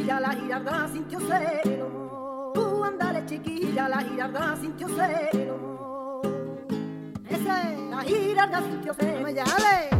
chiquilla, la girarda sintió celo. Tú andale chiquilla, la girarda sintió celo. Ese, la girarda sintió celo. Yale.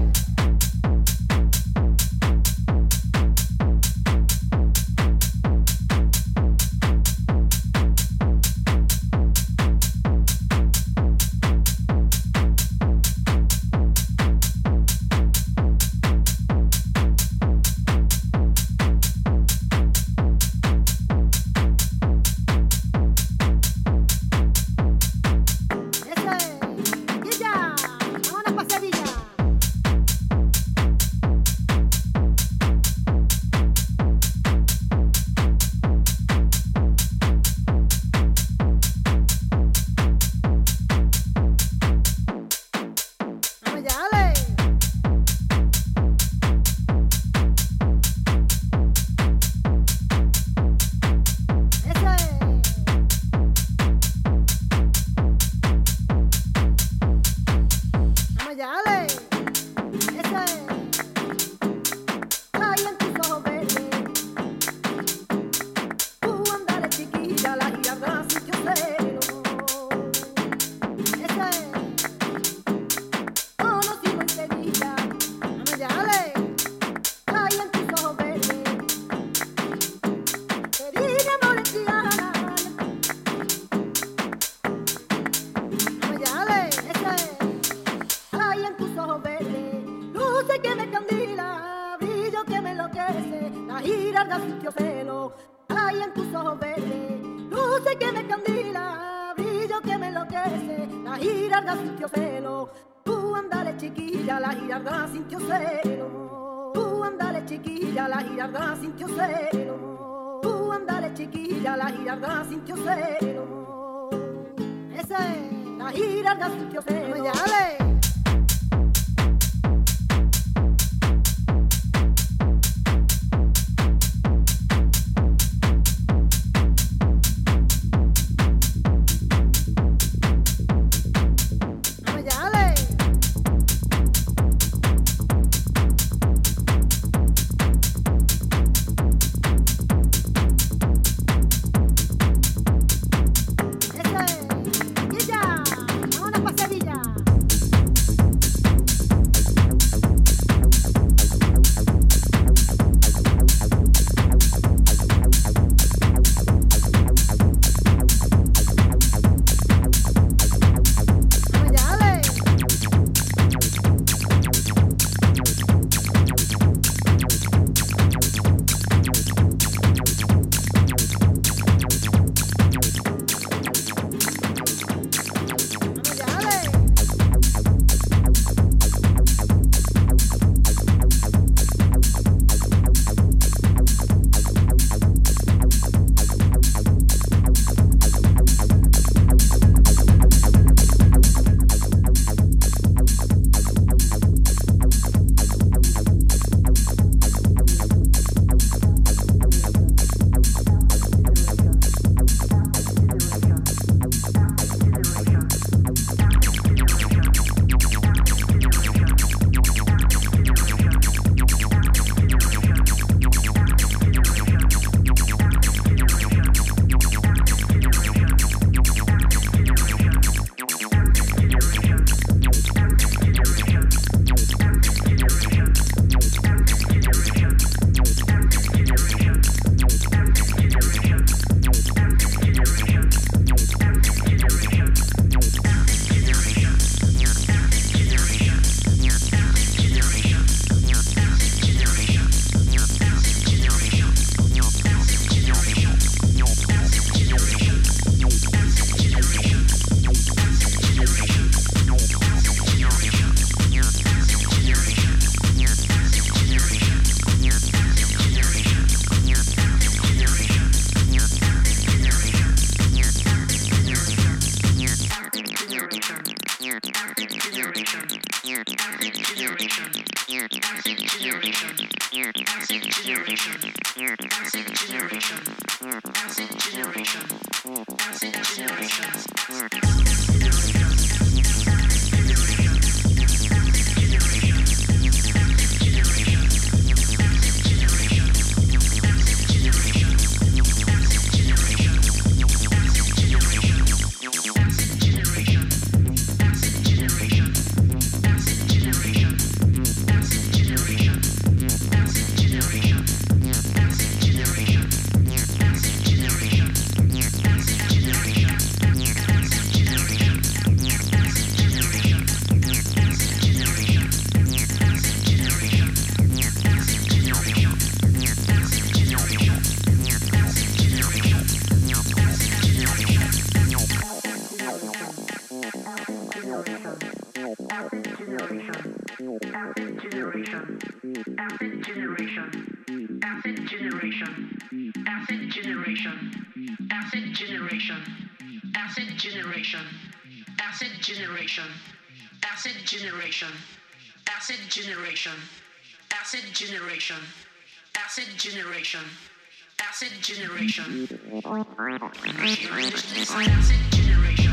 enloquece, la girarda sintió celo. Tú andale chiquilla, la girarda sintió celo. Tú andale chiquilla, la girarda sintió celo. Tú andale chiquilla, la girarda sintió celo. Ese, la girarda sintió celo. Dale. generation, acid generation, acid generation, acid generation, acid generation, acid generation, acid generation.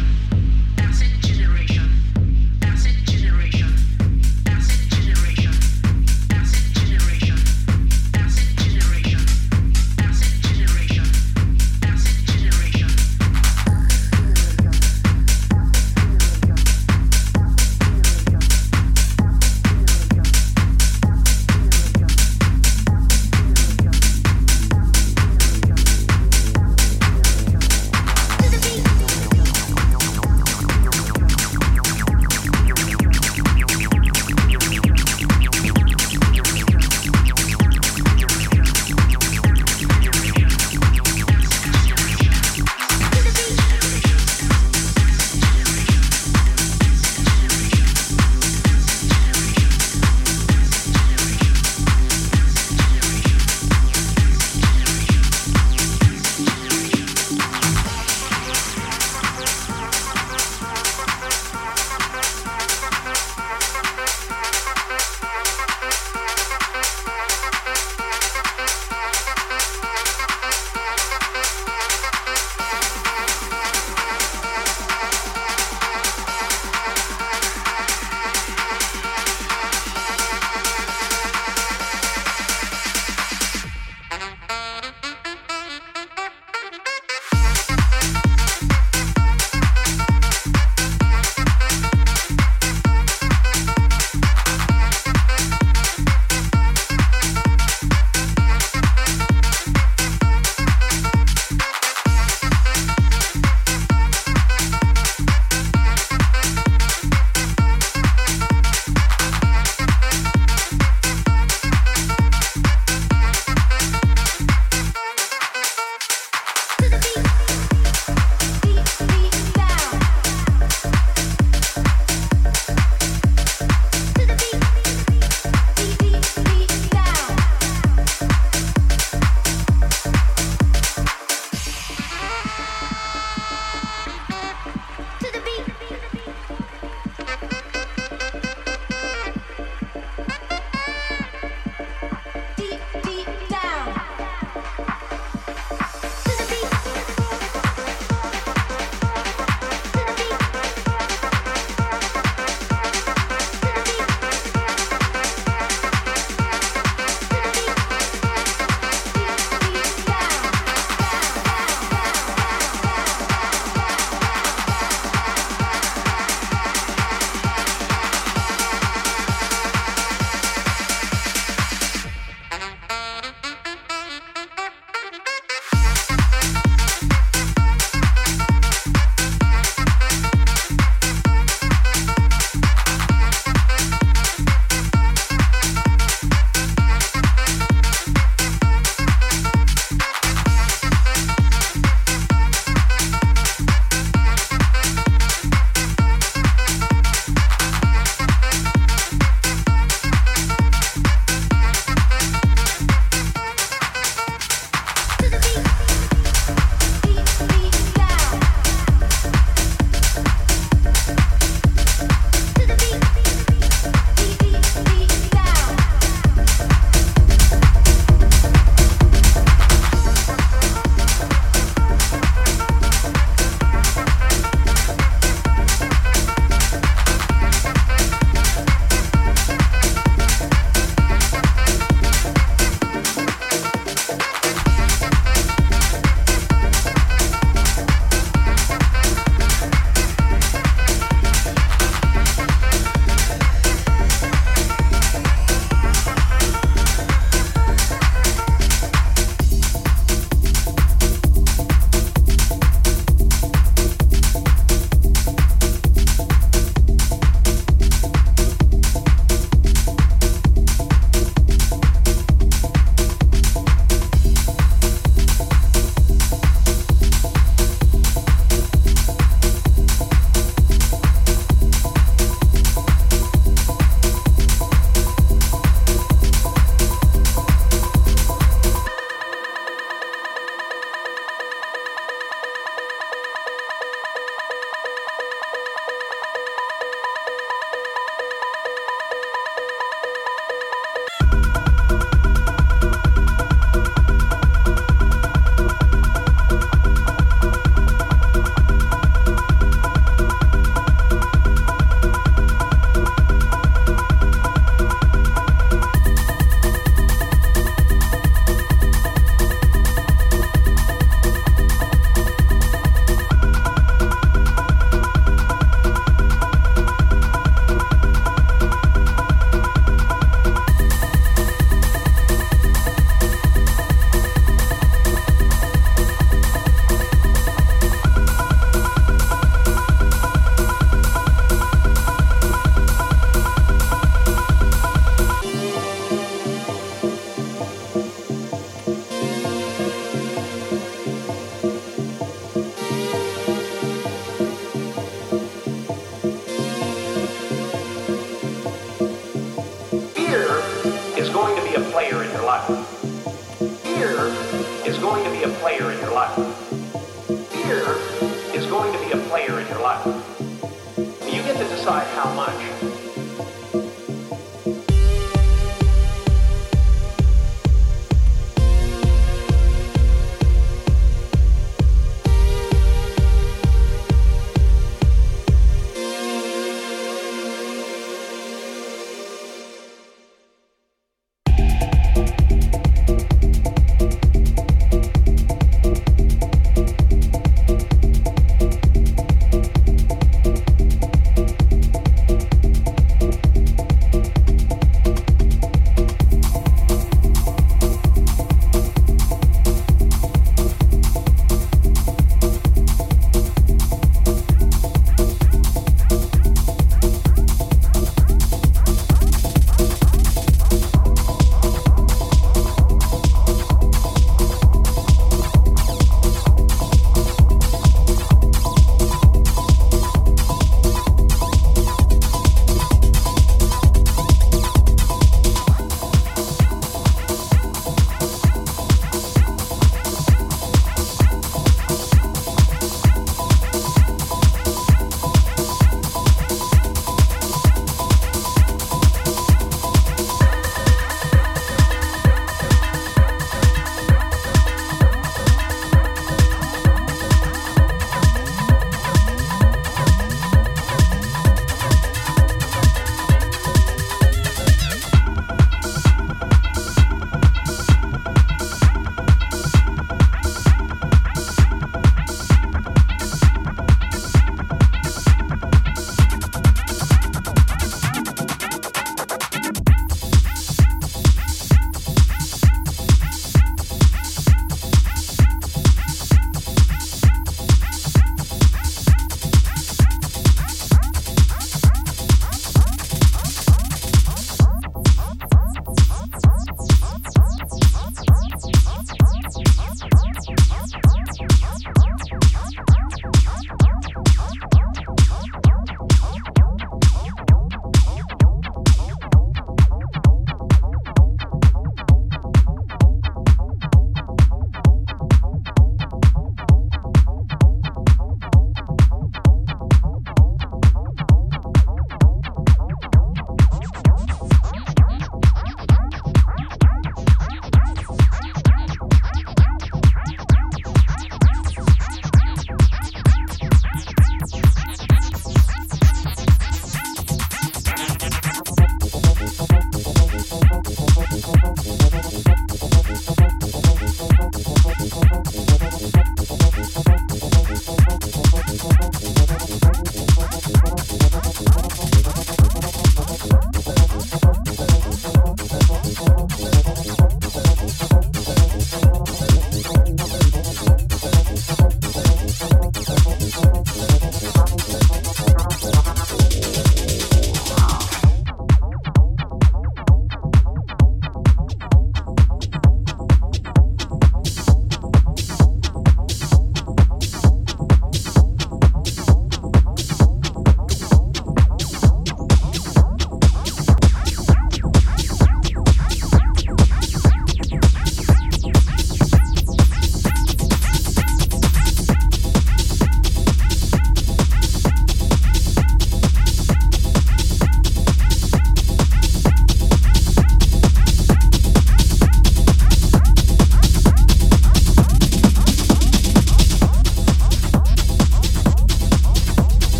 Decide how much.